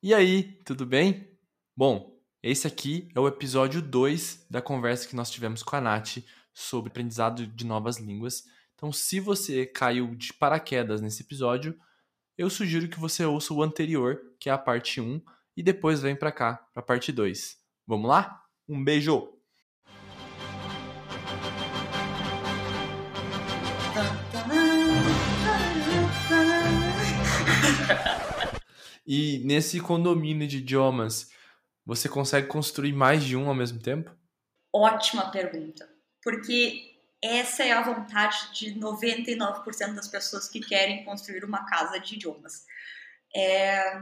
E aí, tudo bem? Bom, esse aqui é o episódio 2 da conversa que nós tivemos com a Nath sobre aprendizado de novas línguas. Então, se você caiu de paraquedas nesse episódio, eu sugiro que você ouça o anterior, que é a parte 1, e depois vem para cá, para a parte 2. Vamos lá? Um beijo! E nesse condomínio de idiomas, você consegue construir mais de um ao mesmo tempo? Ótima pergunta. Porque essa é a vontade de 99% das pessoas que querem construir uma casa de idiomas. É,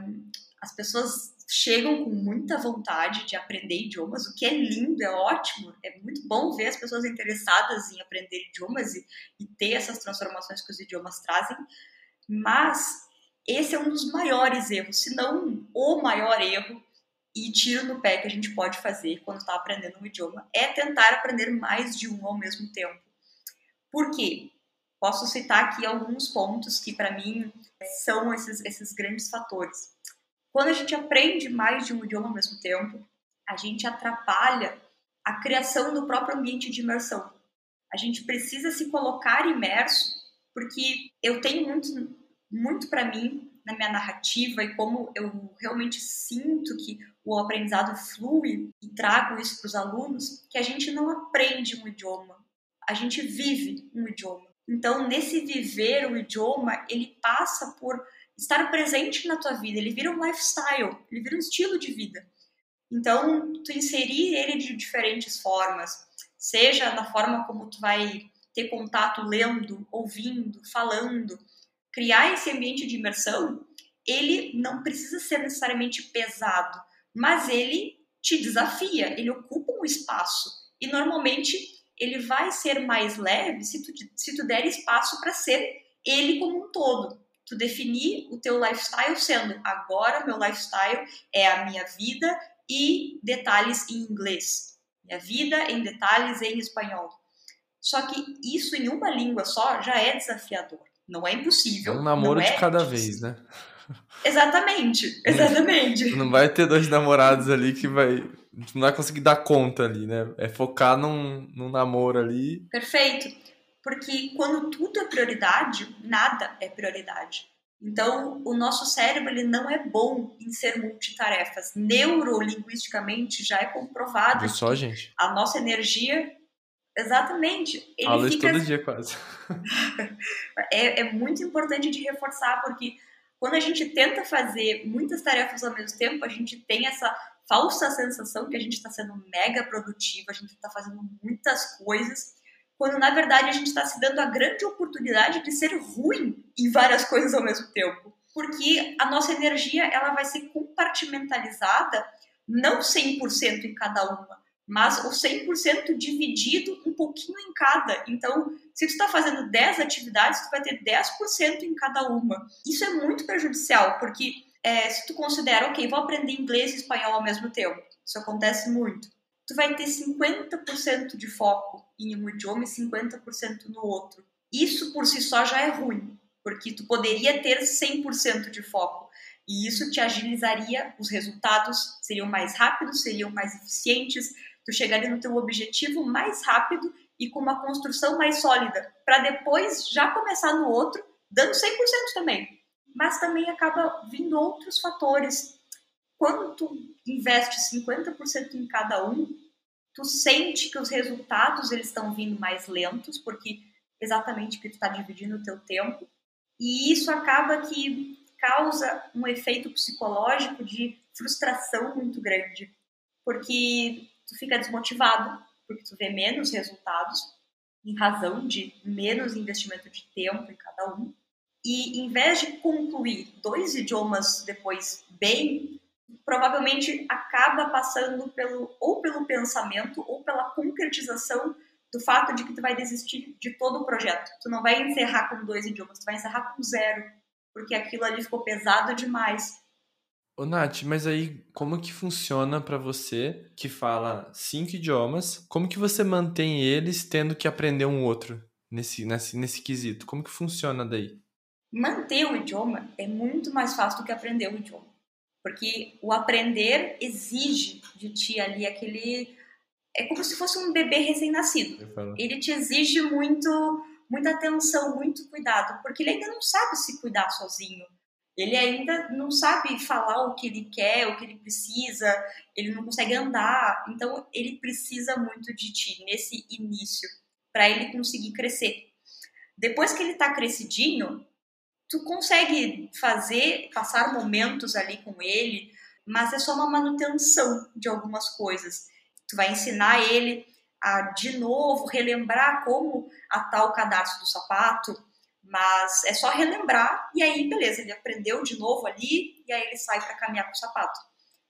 as pessoas chegam com muita vontade de aprender idiomas, o que é lindo, é ótimo, é muito bom ver as pessoas interessadas em aprender idiomas e, e ter essas transformações que os idiomas trazem, mas esse é um dos maiores erros, se não o maior erro e tiro no pé que a gente pode fazer quando está aprendendo um idioma, é tentar aprender mais de um ao mesmo tempo. Por quê? Posso citar aqui alguns pontos que, para mim, são esses, esses grandes fatores. Quando a gente aprende mais de um idioma ao mesmo tempo, a gente atrapalha a criação do próprio ambiente de imersão. A gente precisa se colocar imerso, porque eu tenho muito muito para mim na minha narrativa e como eu realmente sinto que o aprendizado flui e trago isso para os alunos, que a gente não aprende um idioma, a gente vive um idioma. Então, nesse viver o idioma, ele passa por estar presente na tua vida, ele vira um lifestyle, ele vira um estilo de vida. Então, tu inserir ele de diferentes formas, seja na forma como tu vai ter contato lendo, ouvindo, falando, criar esse ambiente de imersão, ele não precisa ser necessariamente pesado, mas ele te desafia, ele ocupa um espaço e normalmente ele vai ser mais leve se tu, se tu der espaço para ser ele como um todo. Tu definir o teu lifestyle sendo agora meu lifestyle é a minha vida e detalhes em inglês. Minha vida em detalhes em espanhol. Só que isso em uma língua só já é desafiador. Não é impossível. É um namoro de é cada vez, né? Exatamente, exatamente. Não vai ter dois namorados ali que vai. Não vai conseguir dar conta ali, né? É focar num, num namoro ali. Perfeito. Porque quando tudo é prioridade, nada é prioridade. Então, o nosso cérebro ele não é bom em ser multitarefas. Neurolinguisticamente já é comprovado. Viu só, gente? A nossa energia Exatamente. Ele Falo fica... todo dia quase. é, é muito importante de reforçar, porque quando a gente tenta fazer muitas tarefas ao mesmo tempo, a gente tem essa falsa sensação que a gente está sendo mega produtiva, a gente está fazendo muitas coisas, quando na verdade a gente está se dando a grande oportunidade de ser ruim em várias coisas ao mesmo tempo. Porque a nossa energia ela vai ser compartimentalizada não 100% em cada uma, mas o 100% dividido um pouquinho em cada. Então, se tu está fazendo 10 atividades, tu vai ter 10% em cada uma. Isso é muito prejudicial, porque é, se tu considera, ok, vou aprender inglês e espanhol ao mesmo tempo, isso acontece muito, tu vai ter 50% de foco em um idioma e 50% no outro. Isso por si só já é ruim, porque tu poderia ter 100% de foco. E isso te agilizaria, os resultados seriam mais rápidos, seriam mais eficientes, tu chegaria no teu objetivo mais rápido e com uma construção mais sólida, para depois já começar no outro, dando 100% também. Mas também acaba vindo outros fatores. Quando tu investe 50% em cada um, tu sente que os resultados eles estão vindo mais lentos, porque exatamente porque tu está dividindo o teu tempo, e isso acaba que causa um efeito psicológico de frustração muito grande, porque tu fica desmotivado, porque tu vê menos resultados em razão de menos investimento de tempo em cada um. E em vez de concluir dois idiomas depois bem, provavelmente acaba passando pelo ou pelo pensamento ou pela concretização do fato de que tu vai desistir de todo o projeto. Tu não vai encerrar com dois idiomas, tu vai encerrar com zero, porque aquilo ali ficou pesado demais Ô, Nath, mas aí como que funciona para você que fala cinco idiomas? Como que você mantém eles tendo que aprender um outro nesse, nesse, nesse quesito? Como que funciona daí? Manter o idioma é muito mais fácil do que aprender o idioma. Porque o aprender exige de ti ali aquele. É como se fosse um bebê recém-nascido. Ele te exige muito, muita atenção, muito cuidado, porque ele ainda não sabe se cuidar sozinho. Ele ainda não sabe falar o que ele quer, o que ele precisa, ele não consegue andar. Então, ele precisa muito de ti nesse início, para ele conseguir crescer. Depois que ele está crescidinho, tu consegue fazer, passar momentos ali com ele, mas é só uma manutenção de algumas coisas. Tu vai ensinar ele a, de novo, relembrar como atar o cadarço do sapato, mas é só relembrar e aí, beleza, ele aprendeu de novo ali e aí ele sai para caminhar com o sapato.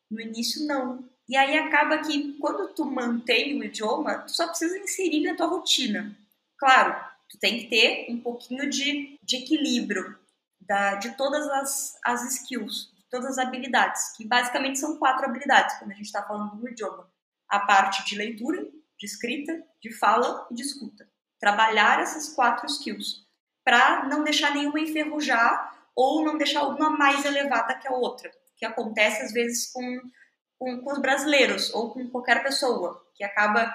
No início, não. E aí acaba que quando tu mantém o idioma, tu só precisa inserir na tua rotina. Claro, tu tem que ter um pouquinho de, de equilíbrio da, de todas as, as skills, de todas as habilidades, que basicamente são quatro habilidades quando a gente está falando do idioma. A parte de leitura, de escrita, de fala e de escuta. Trabalhar essas quatro skills para não deixar nenhuma enferrujar ou não deixar uma mais elevada que a outra, que acontece às vezes com, com, com os brasileiros ou com qualquer pessoa que acaba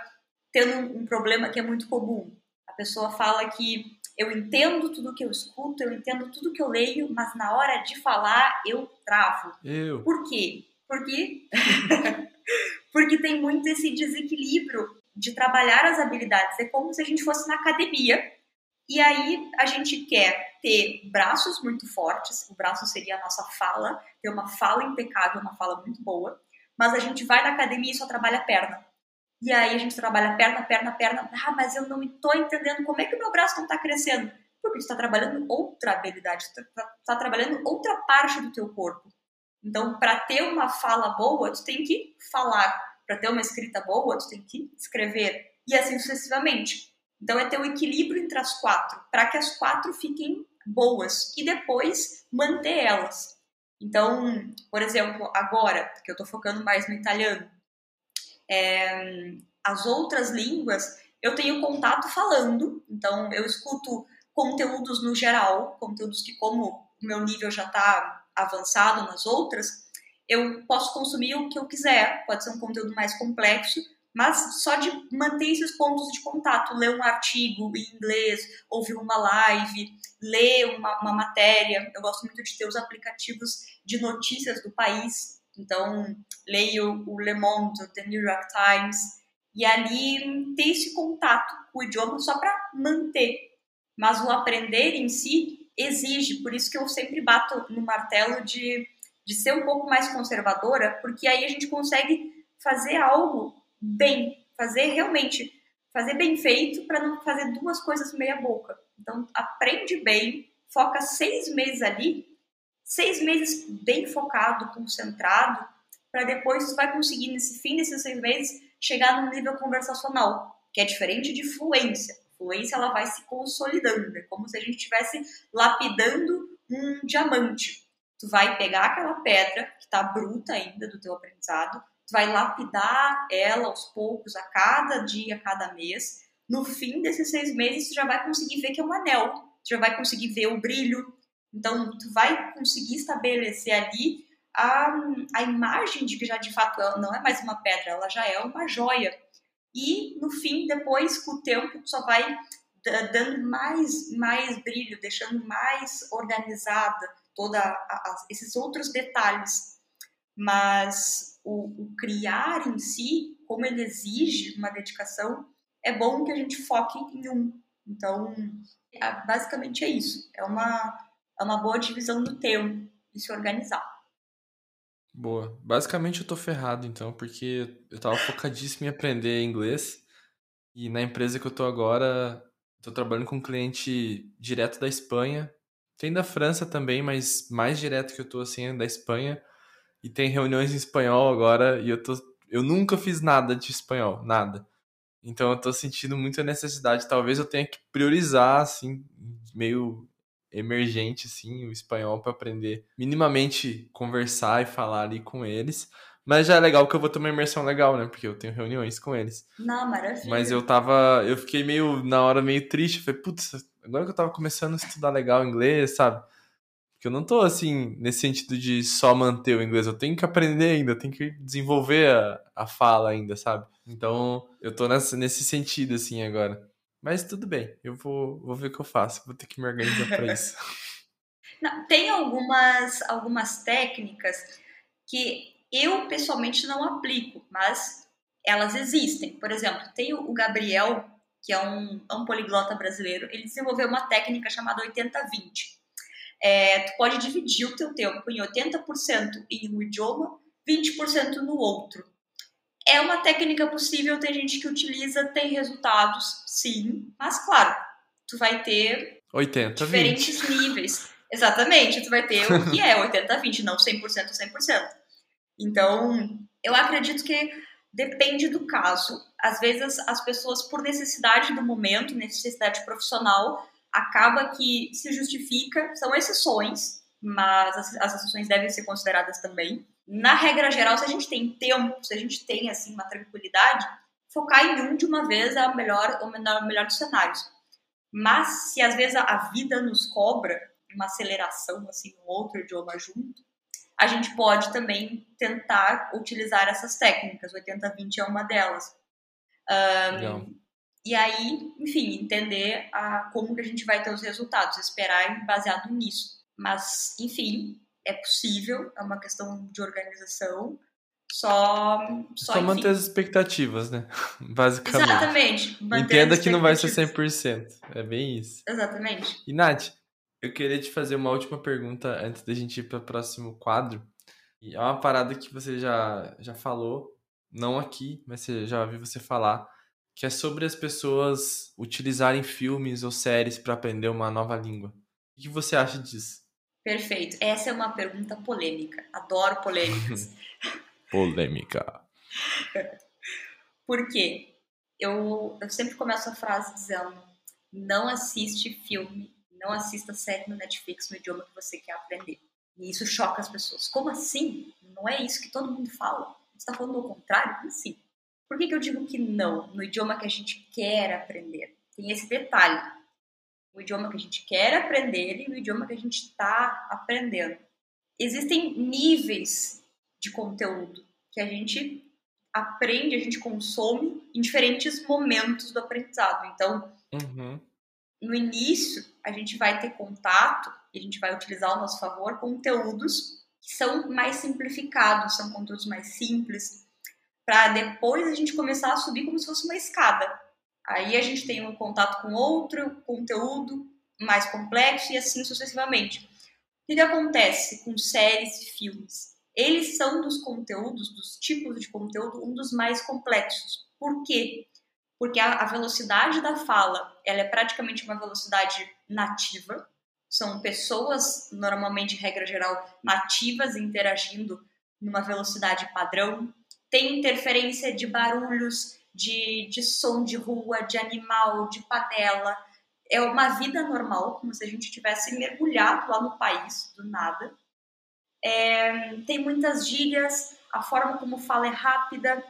tendo um, um problema que é muito comum. A pessoa fala que eu entendo tudo que eu escuto, eu entendo tudo que eu leio, mas na hora de falar eu travo. Eu. Por quê? Porque porque tem muito esse desequilíbrio de trabalhar as habilidades. É como se a gente fosse na academia e aí a gente quer ter braços muito fortes, o braço seria a nossa fala, ter uma fala impecável, uma fala muito boa, mas a gente vai na academia e só trabalha a perna. E aí a gente trabalha perna, perna, perna. Ah, mas eu não estou entendendo como é que o meu braço não está crescendo. Porque tu está trabalhando outra habilidade, tu está tá trabalhando outra parte do teu corpo. Então, para ter uma fala boa, tu tem que falar. Para ter uma escrita boa, tu tem que escrever. E assim sucessivamente. Então, é ter o um equilíbrio entre as quatro, para que as quatro fiquem boas e depois manter elas. Então, por exemplo, agora, que eu estou focando mais no italiano, é, as outras línguas eu tenho contato falando, então eu escuto conteúdos no geral, conteúdos que, como o meu nível já está avançado nas outras, eu posso consumir o que eu quiser, pode ser um conteúdo mais complexo, mas só de manter esses pontos de contato, ler um artigo em inglês, ouvir uma live, ler uma, uma matéria. Eu gosto muito de ter os aplicativos de notícias do país então, leio o Le Monde, o The New York Times, e ali ter esse contato com o idioma só para manter. Mas o aprender em si exige, por isso que eu sempre bato no martelo de, de ser um pouco mais conservadora, porque aí a gente consegue fazer algo bem, fazer realmente, fazer bem feito para não fazer duas coisas meia boca. Então, aprende bem, foca seis meses ali seis meses bem focado, concentrado, para depois tu vai conseguir, nesse fim desses seis meses, chegar no nível conversacional, que é diferente de fluência. fluência ela vai se consolidando, é como se a gente estivesse lapidando um diamante. Tu vai pegar aquela pedra que está bruta ainda do teu aprendizado, vai lapidar ela aos poucos, a cada dia, a cada mês. No fim desses seis meses, tu já vai conseguir ver que é um anel, tu já vai conseguir ver o brilho, então, tu vai conseguir estabelecer ali a, a imagem de que já de fato ela não é mais uma pedra, ela já é uma joia. E no fim, depois, com o tempo, tu só vai dando mais, mais brilho, deixando mais organizada toda esses outros detalhes. Mas o, o criar em si, como ele exige uma dedicação, é bom que a gente foque em um. Então, basicamente é isso. É uma é uma boa divisão do tempo e se organizar. Boa. Basicamente eu tô ferrado então, porque eu tava focadíssimo em aprender inglês e na empresa que eu tô agora, tô trabalhando com um cliente direto da Espanha. Tem da França também, mas mais direto que eu tô assim é da Espanha. E tem reuniões em espanhol agora e eu tô eu nunca fiz nada de espanhol, nada. Então eu tô sentindo muita necessidade, talvez eu tenha que priorizar assim, meio emergente, assim, o espanhol para aprender minimamente conversar e falar ali com eles. Mas já é legal que eu vou ter uma imersão legal, né? Porque eu tenho reuniões com eles. Não, maravilha. Mas eu tava. Eu fiquei meio, na hora, meio triste. Falei, putz, agora que eu tava começando a estudar legal inglês, sabe? Porque eu não tô assim, nesse sentido de só manter o inglês, eu tenho que aprender ainda, eu tenho que desenvolver a, a fala ainda, sabe? Então, eu tô nessa, nesse sentido, assim, agora. Mas tudo bem, eu vou, vou ver o que eu faço, vou ter que me organizar para isso. Não, tem algumas, algumas técnicas que eu pessoalmente não aplico, mas elas existem. Por exemplo, tem o Gabriel, que é um, é um poliglota brasileiro, ele desenvolveu uma técnica chamada 80-20. É, tu pode dividir o teu tempo em 80% em um idioma, 20% no outro. É uma técnica possível, tem gente que utiliza, tem resultados, sim, mas claro, tu vai ter 80, diferentes 20. níveis. Exatamente, tu vai ter o que é 80-20, não 100% 100%. Então, eu acredito que depende do caso. Às vezes, as pessoas, por necessidade do momento, necessidade profissional, acaba que se justifica, são exceções, mas as, exceções devem ser consideradas também. Na regra geral, se a gente tem tempo, se a gente tem assim uma tranquilidade, focar em um de uma vez é o melhor, o melhor, o melhor dos cenários. Mas se às vezes a, a vida nos cobra uma aceleração assim no outro idioma junto, a gente pode também tentar utilizar essas técnicas. 80-20 é uma delas. Um, e aí, enfim, entender a, como que a gente vai ter os resultados, esperar baseado nisso. Mas, enfim, é possível, é uma questão de organização. Só, só, só manter as expectativas, né? Basicamente. Exatamente. Entenda que não vai ser 100%. É bem isso. Exatamente. E, Nath, eu queria te fazer uma última pergunta antes da gente ir para o próximo quadro. E é uma parada que você já, já falou, não aqui, mas você já ouvi você falar, que é sobre as pessoas utilizarem filmes ou séries para aprender uma nova língua. O que você acha disso? Perfeito. Essa é uma pergunta polêmica. Adoro polêmicas. Polêmica. Por quê? Eu, eu sempre começo a frase dizendo: não assiste filme, não assista série no Netflix no idioma que você quer aprender. E isso choca as pessoas. Como assim? Não é isso que todo mundo fala? Você está falando o contrário? Como assim? Por que, que eu digo que não no idioma que a gente quer aprender? Tem esse detalhe. O idioma que a gente quer aprender e o idioma que a gente está aprendendo. Existem níveis de conteúdo que a gente aprende, a gente consome em diferentes momentos do aprendizado. Então, uhum. no início, a gente vai ter contato e a gente vai utilizar ao nosso favor conteúdos que são mais simplificados, são conteúdos mais simples, para depois a gente começar a subir como se fosse uma escada. Aí a gente tem um contato com outro conteúdo mais complexo e assim sucessivamente. O que, acontece com séries e filmes? Eles são dos conteúdos, dos tipos de conteúdo, um dos mais complexos. Por quê? Porque a, a velocidade da fala ela é praticamente uma velocidade nativa. São pessoas, normalmente, regra geral, nativas interagindo numa velocidade padrão tem interferência de barulhos, de, de som de rua, de animal, de panela. É uma vida normal, como se a gente tivesse mergulhado lá no país, do nada. É, tem muitas gírias, a forma como fala é rápida.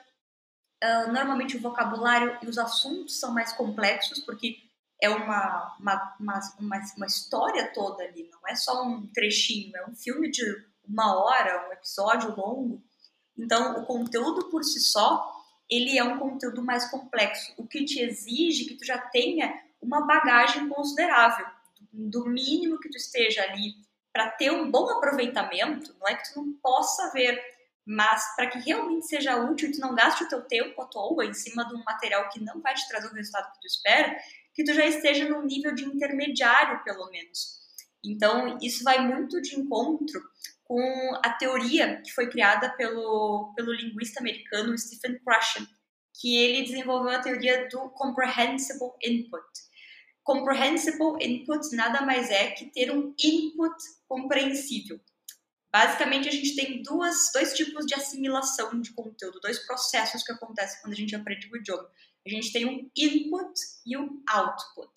Uh, normalmente o vocabulário e os assuntos são mais complexos, porque é uma, uma, uma, uma, uma história toda ali, não é só um trechinho, é um filme de uma hora, um episódio longo. Então, o conteúdo por si só, ele é um conteúdo mais complexo, o que te exige que tu já tenha uma bagagem considerável, do mínimo que tu esteja ali para ter um bom aproveitamento, não é que tu não possa ver, mas para que realmente seja útil tu não gaste o teu tempo à toa em cima de um material que não vai te trazer o resultado que tu espera, que tu já esteja num nível de intermediário, pelo menos. Então, isso vai muito de encontro com a teoria que foi criada pelo, pelo linguista americano Stephen Krashen, que ele desenvolveu a teoria do comprehensible input. Comprehensible input nada mais é que ter um input compreensível. Basicamente, a gente tem duas, dois tipos de assimilação de conteúdo, dois processos que acontecem quando a gente aprende o idioma. A gente tem um input e um output.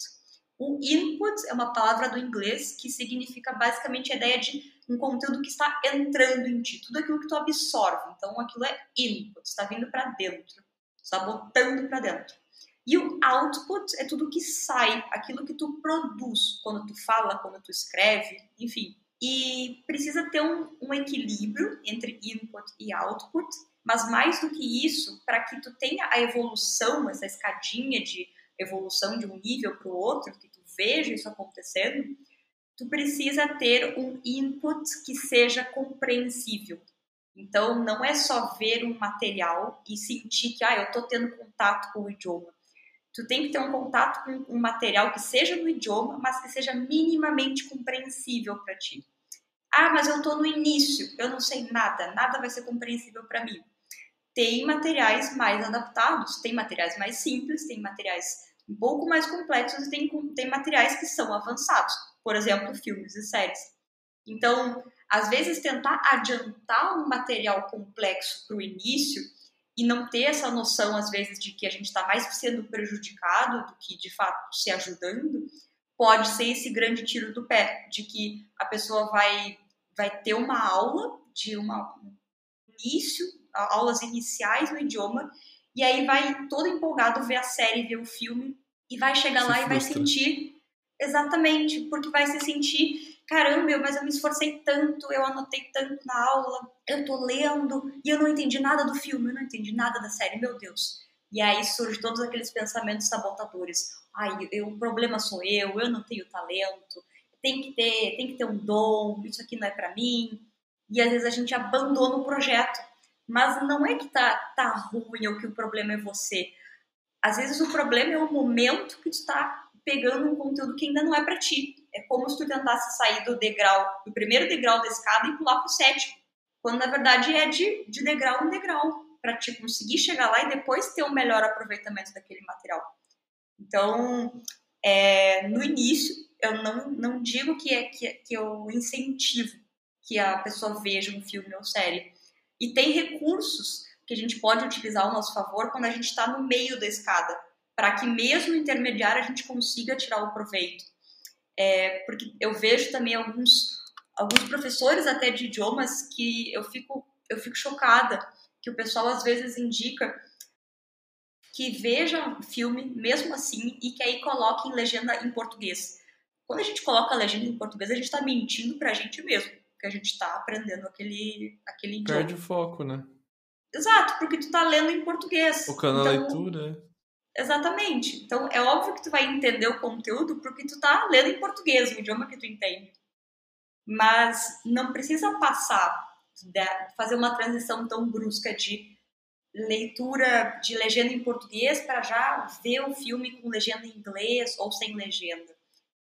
O input é uma palavra do inglês que significa basicamente a ideia de um conteúdo que está entrando em ti, tudo aquilo que tu absorve. Então, aquilo é input, está vindo para dentro, está botando para dentro. E o output é tudo que sai, aquilo que tu produz quando tu fala, quando tu escreve, enfim, e precisa ter um, um equilíbrio entre input e output, mas mais do que isso, para que tu tenha a evolução, essa escadinha de evolução de um nível para o outro, que tu veja isso acontecendo, tu precisa ter um input que seja compreensível. Então, não é só ver um material e sentir que, ah, eu estou tendo contato com o idioma. Tu tem que ter um contato com um material que seja no idioma, mas que seja minimamente compreensível para ti. Ah, mas eu estou no início, eu não sei nada, nada vai ser compreensível para mim. Tem materiais mais adaptados, tem materiais mais simples, tem materiais um pouco mais complexos e tem, tem materiais que são avançados, por exemplo, filmes e séries. Então, às vezes, tentar adiantar um material complexo para o início e não ter essa noção, às vezes, de que a gente está mais sendo prejudicado do que, de fato, se ajudando, pode ser esse grande tiro do pé, de que a pessoa vai, vai ter uma aula de uma, um início, aulas iniciais no idioma, e aí vai todo empolgado ver a série, ver o filme, e vai chegar se lá frustra. e vai sentir exatamente, porque vai se sentir, caramba, mas eu me esforcei tanto, eu anotei tanto na aula, eu tô lendo e eu não entendi nada do filme, eu não entendi nada da série, meu Deus. E aí surgem todos aqueles pensamentos sabotadores. Ai, eu, o problema sou eu, eu não tenho talento, tem que ter, tem que ter um dom, isso aqui não é para mim. E às vezes a gente abandona o projeto mas não é que tá, tá ruim ou que o problema é você. Às vezes o problema é o momento que tu está pegando um conteúdo que ainda não é para ti. É como se tu tentasse sair do degrau, do primeiro degrau da escada e pular pro sétimo. Quando na verdade é de, de degrau em degrau, para te conseguir chegar lá e depois ter um melhor aproveitamento daquele material. Então, é, no início, eu não, não digo que, é, que, que eu incentivo que a pessoa veja um filme ou série e tem recursos que a gente pode utilizar ao nosso favor quando a gente está no meio da escada, para que mesmo intermediário a gente consiga tirar o proveito. É, porque eu vejo também alguns, alguns professores até de idiomas que eu fico, eu fico chocada, que o pessoal às vezes indica que veja filme mesmo assim e que aí coloque em legenda em português. Quando a gente coloca a legenda em português, a gente está mentindo para a gente mesmo que a gente está aprendendo aquele, aquele idioma. Perde o foco, né? Exato, porque tu tá lendo em português. Focando então, na leitura. Exatamente. Então, é óbvio que tu vai entender o conteúdo porque tu tá lendo em português, o idioma que tu entende. Mas não precisa passar, fazer uma transição tão brusca de leitura de legenda em português para já ver o filme com legenda em inglês ou sem legenda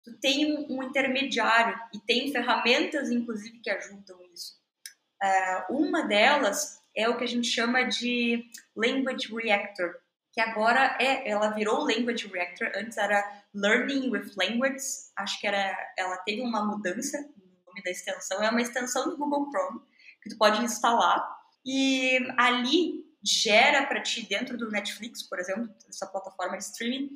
tu tem um, um intermediário e tem ferramentas, inclusive, que ajudam isso. Uh, uma delas é o que a gente chama de Language Reactor, que agora é, ela virou Language Reactor, antes era Learning with Language, acho que era, ela teve uma mudança no nome da extensão, é uma extensão do Google Chrome, que tu pode instalar, e ali gera para ti, dentro do Netflix, por exemplo, essa plataforma de streaming,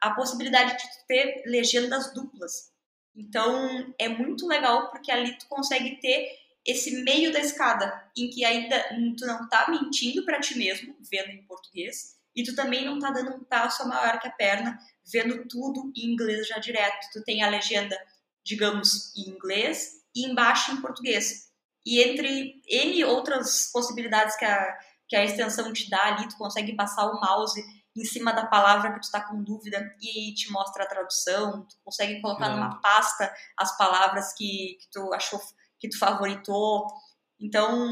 a possibilidade de ter legendas duplas. Então é muito legal porque ali tu consegue ter esse meio da escada em que ainda tu não tá mentindo para ti mesmo, vendo em português, e tu também não tá dando um passo maior que a perna, vendo tudo em inglês já direto. Tu tem a legenda, digamos, em inglês e embaixo em português. E entre N outras possibilidades que a, que a extensão te dá ali, tu consegue passar o mouse em cima da palavra que tu está com dúvida e te mostra a tradução, tu consegue colocar é. numa pasta as palavras que, que tu achou, que tu favoritou. Então,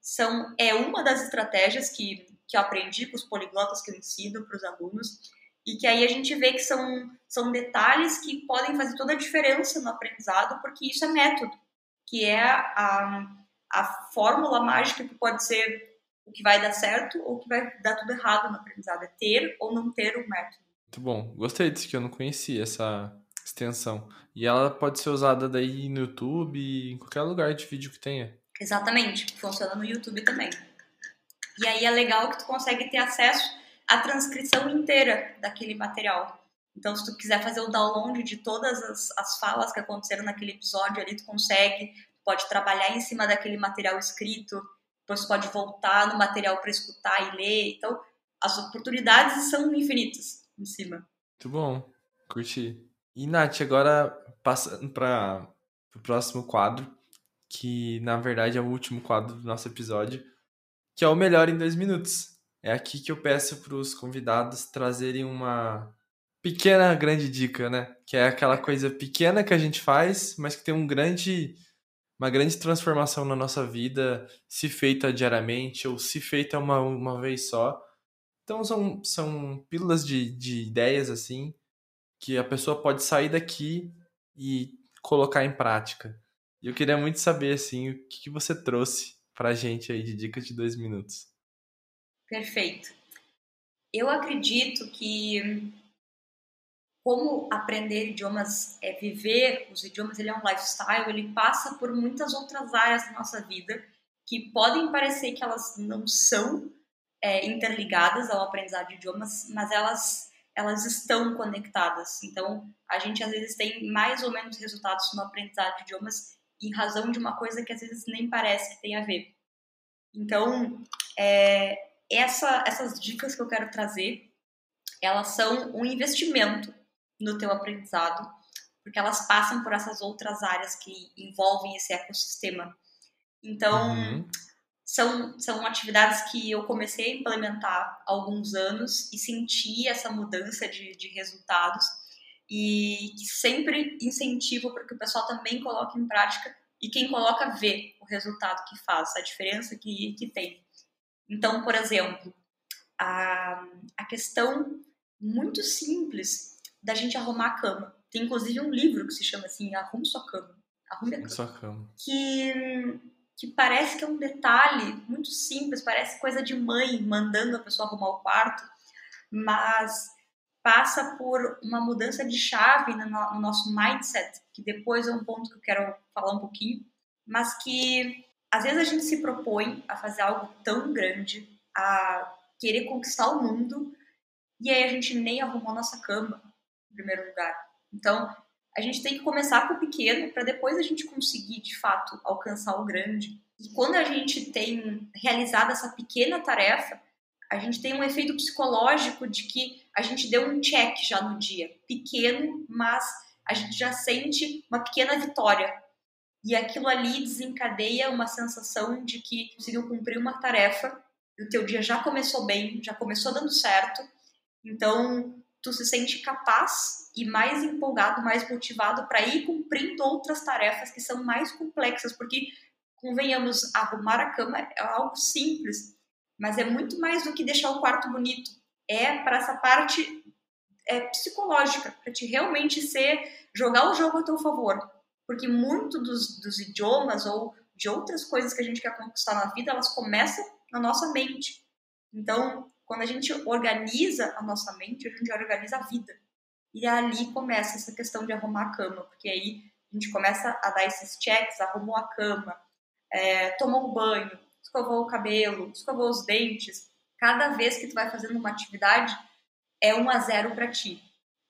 são, é uma das estratégias que, que eu aprendi com os poliglotas que eu ensino para os alunos e que aí a gente vê que são, são detalhes que podem fazer toda a diferença no aprendizado, porque isso é método, que é a, a fórmula mágica que pode ser o que vai dar certo ou o que vai dar tudo errado no aprendizado. É ter ou não ter o método. Muito bom. Gostei disso que eu não conhecia, essa extensão. E ela pode ser usada daí no YouTube, em qualquer lugar de vídeo que tenha. Exatamente. Funciona no YouTube também. E aí é legal que tu consegue ter acesso à transcrição inteira daquele material. Então, se tu quiser fazer o download de todas as, as falas que aconteceram naquele episódio ali, tu consegue. pode trabalhar em cima daquele material escrito depois pode voltar no material para escutar e ler. Então, as oportunidades são infinitas em cima. Muito bom, curti. E Nath, agora passando para pro próximo quadro, que na verdade é o último quadro do nosso episódio, que é o melhor em dois minutos. É aqui que eu peço para os convidados trazerem uma pequena grande dica, né? Que é aquela coisa pequena que a gente faz, mas que tem um grande uma grande transformação na nossa vida, se feita diariamente ou se feita uma, uma vez só. Então são, são pílulas de, de ideias assim que a pessoa pode sair daqui e colocar em prática. E eu queria muito saber assim o que, que você trouxe para a gente aí de dicas de dois minutos. Perfeito. Eu acredito que como aprender idiomas é viver os idiomas, ele é um lifestyle, ele passa por muitas outras áreas da nossa vida que podem parecer que elas não são é, interligadas ao aprendizado de idiomas, mas elas elas estão conectadas. Então, a gente às vezes tem mais ou menos resultados no aprendizado de idiomas em razão de uma coisa que às vezes nem parece que tem a ver. Então, é, essa, essas dicas que eu quero trazer, elas são um investimento no teu aprendizado, porque elas passam por essas outras áreas que envolvem esse ecossistema. Então, uhum. são, são atividades que eu comecei a implementar há alguns anos e senti essa mudança de, de resultados e sempre incentivo para que o pessoal também coloque em prática e quem coloca vê o resultado que faz, a diferença que, que tem. Então, por exemplo, a, a questão muito simples da gente arrumar a cama. Tem inclusive um livro que se chama assim, Arrume Sua Cama. Arrume a cama. Sua cama. Que, que parece que é um detalhe muito simples, parece coisa de mãe mandando a pessoa arrumar o quarto, mas passa por uma mudança de chave no, no nosso mindset, que depois é um ponto que eu quero falar um pouquinho, mas que às vezes a gente se propõe a fazer algo tão grande, a querer conquistar o mundo, e aí a gente nem arrumou nossa cama, primeiro lugar. Então, a gente tem que começar com o pequeno para depois a gente conseguir, de fato, alcançar o grande. E quando a gente tem realizado essa pequena tarefa, a gente tem um efeito psicológico de que a gente deu um check já no dia. Pequeno, mas a gente já sente uma pequena vitória. E aquilo ali desencadeia uma sensação de que conseguiu cumprir uma tarefa, o teu dia já começou bem, já começou dando certo. Então, tu se sente capaz e mais empolgado, mais motivado para ir cumprindo outras tarefas que são mais complexas, porque convenhamos, arrumar a cama é algo simples, mas é muito mais do que deixar o quarto bonito. É para essa parte é, psicológica, para te realmente ser jogar o jogo a teu favor, porque muito dos, dos idiomas ou de outras coisas que a gente quer conquistar na vida, elas começam na nossa mente. Então, quando a gente organiza a nossa mente, a gente organiza a vida. E ali começa essa questão de arrumar a cama, porque aí a gente começa a dar esses checks, arrumou a cama, é, tomou um banho, escovou o cabelo, escovou os dentes. Cada vez que tu vai fazendo uma atividade, é 1 a 0 para ti,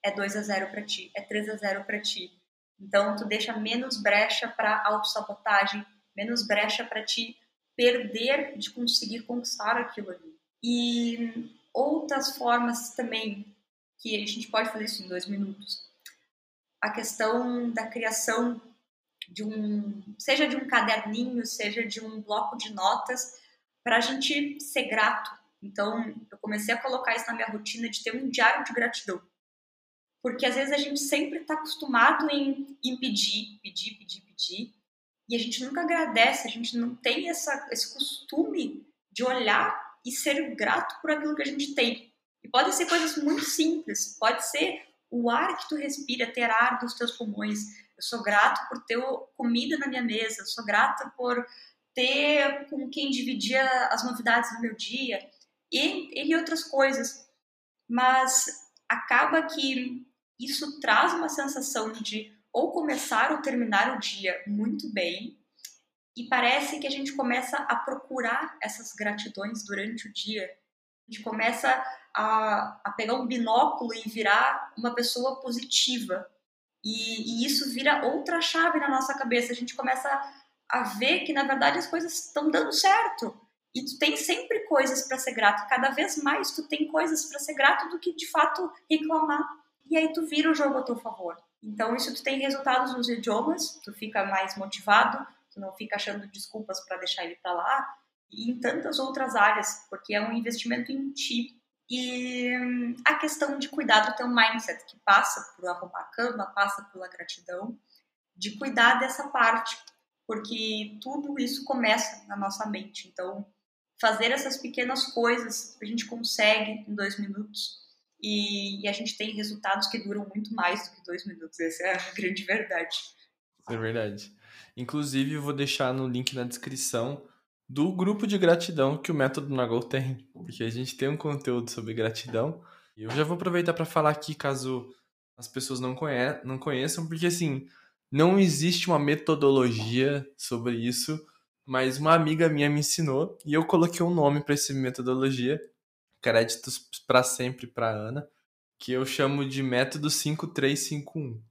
é 2 a 0 para ti, é 3 a 0 para ti. Então tu deixa menos brecha para autossabotagem, menos brecha para ti perder de conseguir conquistar aquilo ali. E outras formas também que a gente pode fazer isso em dois minutos. A questão da criação de um, seja de um caderninho, seja de um bloco de notas, para a gente ser grato. Então, eu comecei a colocar isso na minha rotina de ter um diário de gratidão. Porque às vezes a gente sempre está acostumado em, em pedir, pedir, pedir, pedir, e a gente nunca agradece, a gente não tem essa, esse costume de olhar e ser grato por aquilo que a gente tem. E podem ser coisas muito simples, pode ser o ar que tu respira, ter ar dos teus pulmões. Eu sou grato por ter comida na minha mesa, eu sou grata por ter com quem dividia as novidades do meu dia e, e outras coisas. Mas acaba que isso traz uma sensação de ou começar ou terminar o dia muito bem, e parece que a gente começa a procurar essas gratidões durante o dia. A gente começa a, a pegar um binóculo e virar uma pessoa positiva. E, e isso vira outra chave na nossa cabeça. A gente começa a, a ver que, na verdade, as coisas estão dando certo. E tu tem sempre coisas para ser grato. Cada vez mais tu tem coisas para ser grato do que de fato reclamar. E aí tu vira o jogo a teu favor. Então, isso tu tem resultados nos idiomas, tu fica mais motivado, não fica achando desculpas para deixar ele para lá, e em tantas outras áreas, porque é um investimento em ti. E hum, a questão de cuidar do teu mindset, que passa por arrumar a cama, passa pela gratidão, de cuidar dessa parte, porque tudo isso começa na nossa mente. Então, fazer essas pequenas coisas a gente consegue em dois minutos e, e, a gente tem resultados que duram muito mais do que dois minutos. Essa é a grande verdade. É verdade. Inclusive, eu vou deixar no link na descrição do grupo de gratidão que o Método Nagol tem, porque a gente tem um conteúdo sobre gratidão. E eu já vou aproveitar para falar aqui, caso as pessoas não, conhe não conheçam, porque assim, não existe uma metodologia sobre isso, mas uma amiga minha me ensinou e eu coloquei um nome para essa metodologia, créditos para sempre para Ana, que eu chamo de método 5351,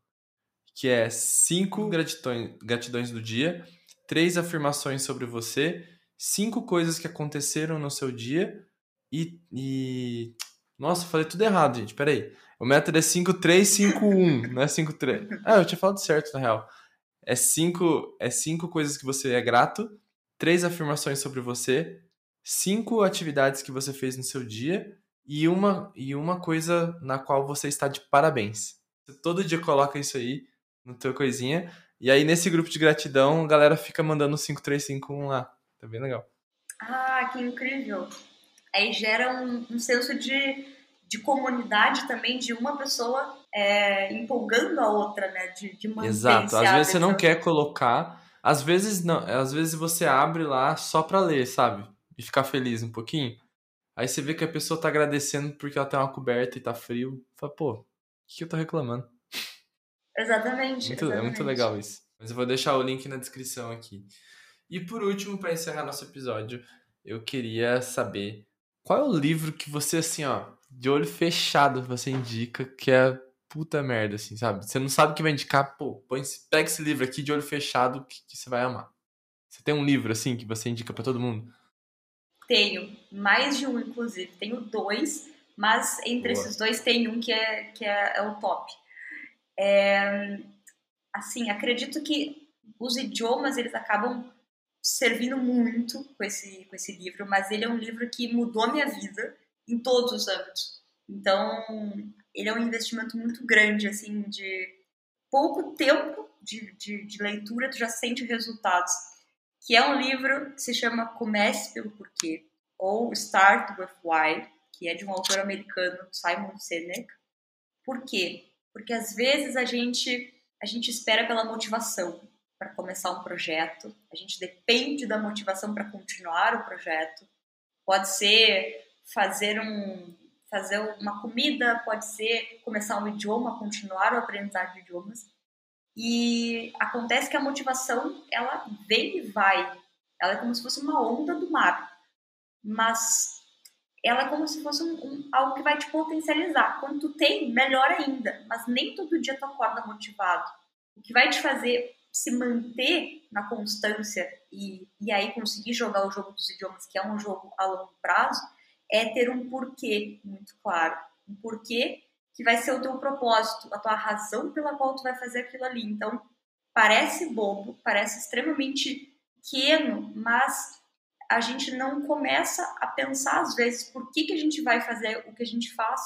que é cinco gratidões, gratidões do dia, três afirmações sobre você cinco coisas que aconteceram no seu dia e. e... Nossa, falei tudo errado, gente. Peraí. O método é 5351, não é 53. Ah, eu tinha falado certo, na real. É cinco, é cinco coisas que você é grato, três afirmações sobre você, cinco atividades que você fez no seu dia e uma, e uma coisa na qual você está de parabéns. Você todo dia coloca isso aí no teu coisinha. E aí, nesse grupo de gratidão, a galera fica mandando 5351 lá. Tá bem legal. Ah, que incrível. Aí gera um, um senso de, de comunidade também, de uma pessoa é, empolgando a outra, né? De, de manter Exato. Às vezes você não quer colocar, às vezes não, às vezes você abre lá só pra ler, sabe? E ficar feliz um pouquinho. Aí você vê que a pessoa tá agradecendo porque ela tem uma coberta e tá frio. Fala, pô, o que eu tô reclamando? Exatamente, muito, exatamente. É muito legal isso. Mas eu vou deixar o link na descrição aqui. E por último, para encerrar nosso episódio, eu queria saber qual é o livro que você, assim, ó, de olho fechado, você indica que é puta merda, assim, sabe? Você não sabe o que vai indicar, pô, põe, pega esse livro aqui de olho fechado que, que você vai amar. Você tem um livro, assim, que você indica para todo mundo? Tenho, mais de um, inclusive. Tenho dois, mas entre Boa. esses dois tem um que é, que é, é o top. É, assim, acredito que os idiomas, eles acabam servindo muito com esse, com esse livro, mas ele é um livro que mudou a minha vida em todos os âmbitos. Então, ele é um investimento muito grande, assim, de pouco tempo de, de, de leitura, tu já sente resultados. Que é um livro que se chama Comece pelo Porquê, ou Start with Why, que é de um autor americano, Simon Sinek. Por quê? Porque às vezes a gente, a gente espera pela motivação para começar um projeto, a gente depende da motivação para continuar o projeto. Pode ser fazer um fazer uma comida, pode ser começar um idioma, continuar o aprendizado de idiomas. E acontece que a motivação, ela vem e vai. Ela é como se fosse uma onda do mar. Mas ela é como se fosse um, um, algo que vai te potencializar. Quando tu tem, melhor ainda. Mas nem todo dia tu acorda motivado. O que vai te fazer se manter na constância e, e aí conseguir jogar o jogo dos idiomas, que é um jogo a longo prazo, é ter um porquê muito claro. Um porquê que vai ser o teu propósito, a tua razão pela qual tu vai fazer aquilo ali. Então, parece bobo, parece extremamente pequeno, mas a gente não começa a pensar às vezes por que, que a gente vai fazer o que a gente faz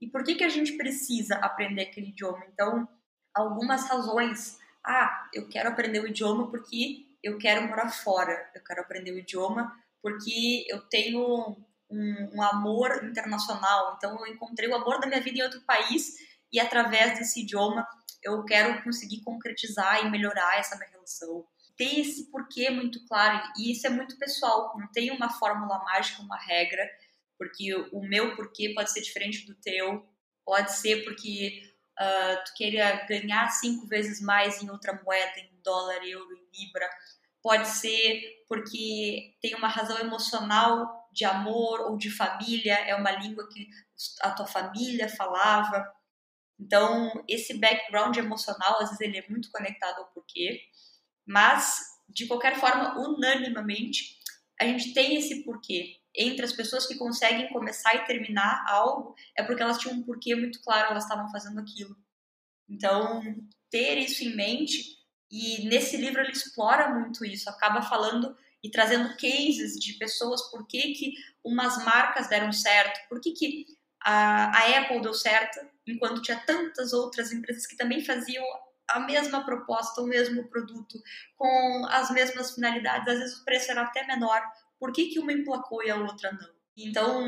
e por que, que a gente precisa aprender aquele idioma. Então, algumas razões ah, eu quero aprender o idioma porque eu quero morar fora, eu quero aprender o idioma porque eu tenho um, um, amor internacional, então eu encontrei o amor da minha vida em outro país e através desse idioma eu quero conseguir concretizar e melhorar essa minha relação. Tem esse porquê muito claro e isso é muito pessoal, não tem uma fórmula mágica, uma regra, porque o meu porquê pode ser diferente do teu, pode ser porque uh, tu queria ganhar cinco vezes mais em outra moeda, em dólar, euro, em libra. Pode ser porque tem uma razão emocional de amor ou de família, é uma língua que a tua família falava. Então, esse background emocional, às vezes, ele é muito conectado ao porquê, mas, de qualquer forma, unanimamente, a gente tem esse porquê entre as pessoas que conseguem começar e terminar algo é porque elas tinham um porquê muito claro, elas estavam fazendo aquilo. Então, ter isso em mente, e nesse livro ele explora muito isso, acaba falando e trazendo cases de pessoas, por que, que umas marcas deram certo, por que, que a, a Apple deu certo, enquanto tinha tantas outras empresas que também faziam a mesma proposta, o mesmo produto, com as mesmas finalidades, às vezes o preço era até menor, por que, que uma emplacou e a outra não? Então,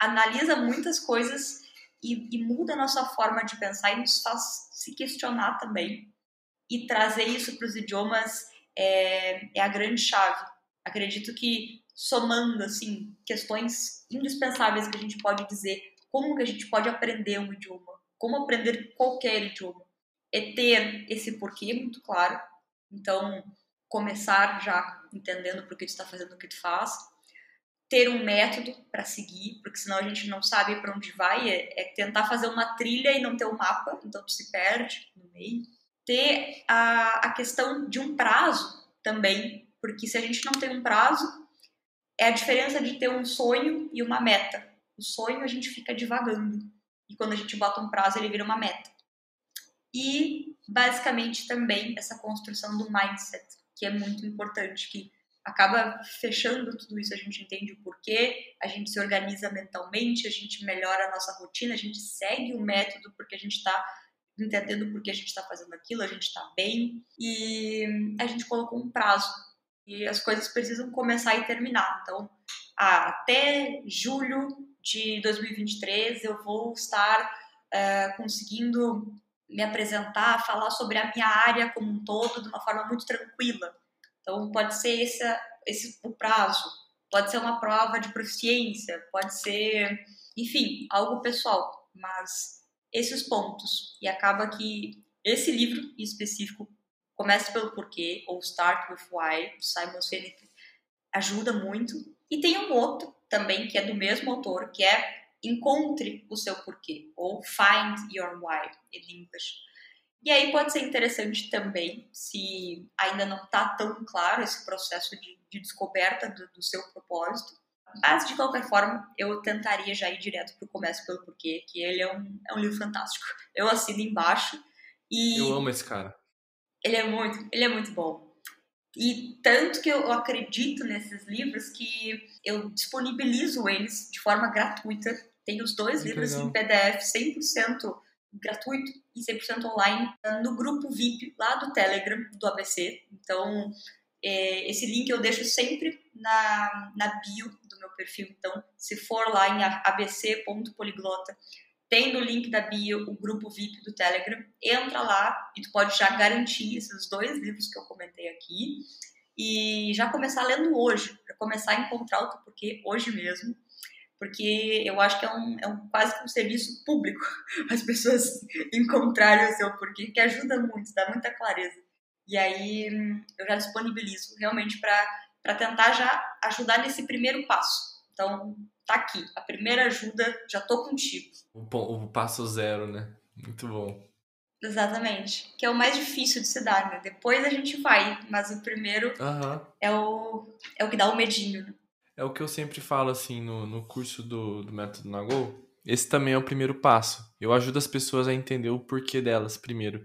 analisa muitas coisas e, e muda a nossa forma de pensar e nos faz se questionar também. E trazer isso para os idiomas é, é a grande chave. Acredito que somando assim questões indispensáveis que a gente pode dizer, como que a gente pode aprender um idioma, como aprender qualquer idioma, é ter esse porquê muito claro. Então, começar já entendendo por que tu está fazendo o que tu faz, ter um método para seguir, porque senão a gente não sabe para onde vai, é, é, tentar fazer uma trilha e não ter um mapa, então tu se perde no meio. Ter a, a questão de um prazo também, porque se a gente não tem um prazo, é a diferença de ter um sonho e uma meta. O sonho a gente fica divagando, e quando a gente bota um prazo, ele vira uma meta. E, basicamente, também essa construção do mindset, que é muito importante, que acaba fechando tudo isso, a gente entende o porquê, a gente se organiza mentalmente, a gente melhora a nossa rotina, a gente segue o método porque a gente está entendendo por que a gente está fazendo aquilo, a gente está bem e a gente colocou um prazo e as coisas precisam começar e terminar. Então, ah, até julho de 2023 eu vou estar uh, conseguindo me apresentar, falar sobre a minha área como um todo de uma forma muito tranquila. Então, pode ser esse, esse o prazo, pode ser uma prova de proficiência, pode ser, enfim, algo pessoal, mas esses pontos. E acaba que esse livro em específico, Comece pelo Porquê, ou Start with Why, do Simon Sinek, ajuda muito. E tem um outro também, que é do mesmo autor, que é Encontre o seu porquê, ou Find Your Why, em inglês e aí pode ser interessante também, se ainda não está tão claro esse processo de, de descoberta do, do, seu propósito. Mas, de qualquer forma, eu tentaria já ir direto para o Começo pelo Porquê, que ele é um, é um livro fantástico. Eu assino embaixo e... Eu amo esse cara. Ele é muito, ele é muito bom. E tanto que eu acredito nesses livros que eu disponibilizo eles de forma gratuita. Tem os dois livros legal. em PDF 100% gratuito e 100% online no grupo VIP lá do Telegram do ABC. Então, é, esse link eu deixo sempre na, na bio do meu perfil. Então, se for lá em abc.poliglota, tem no link da bio o grupo VIP do Telegram. Entra lá e tu pode já garantir esses dois livros que eu comentei aqui e já começar lendo hoje, para começar a encontrar o teu porquê hoje mesmo porque eu acho que é um, é um quase que um serviço público as pessoas encontrarem o seu porquê, que ajuda muito, dá muita clareza. E aí eu já disponibilizo realmente para tentar já ajudar nesse primeiro passo. Então, tá aqui, a primeira ajuda, já tô contigo. O, o passo zero, né? Muito bom. Exatamente. Que é o mais difícil de se dar, né? Depois a gente vai, mas o primeiro uhum. é, o, é o que dá o medinho, né? É o que eu sempre falo, assim, no, no curso do, do Método Nagô. Esse também é o primeiro passo. Eu ajudo as pessoas a entender o porquê delas primeiro.